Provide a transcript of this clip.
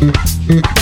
Mm-hmm.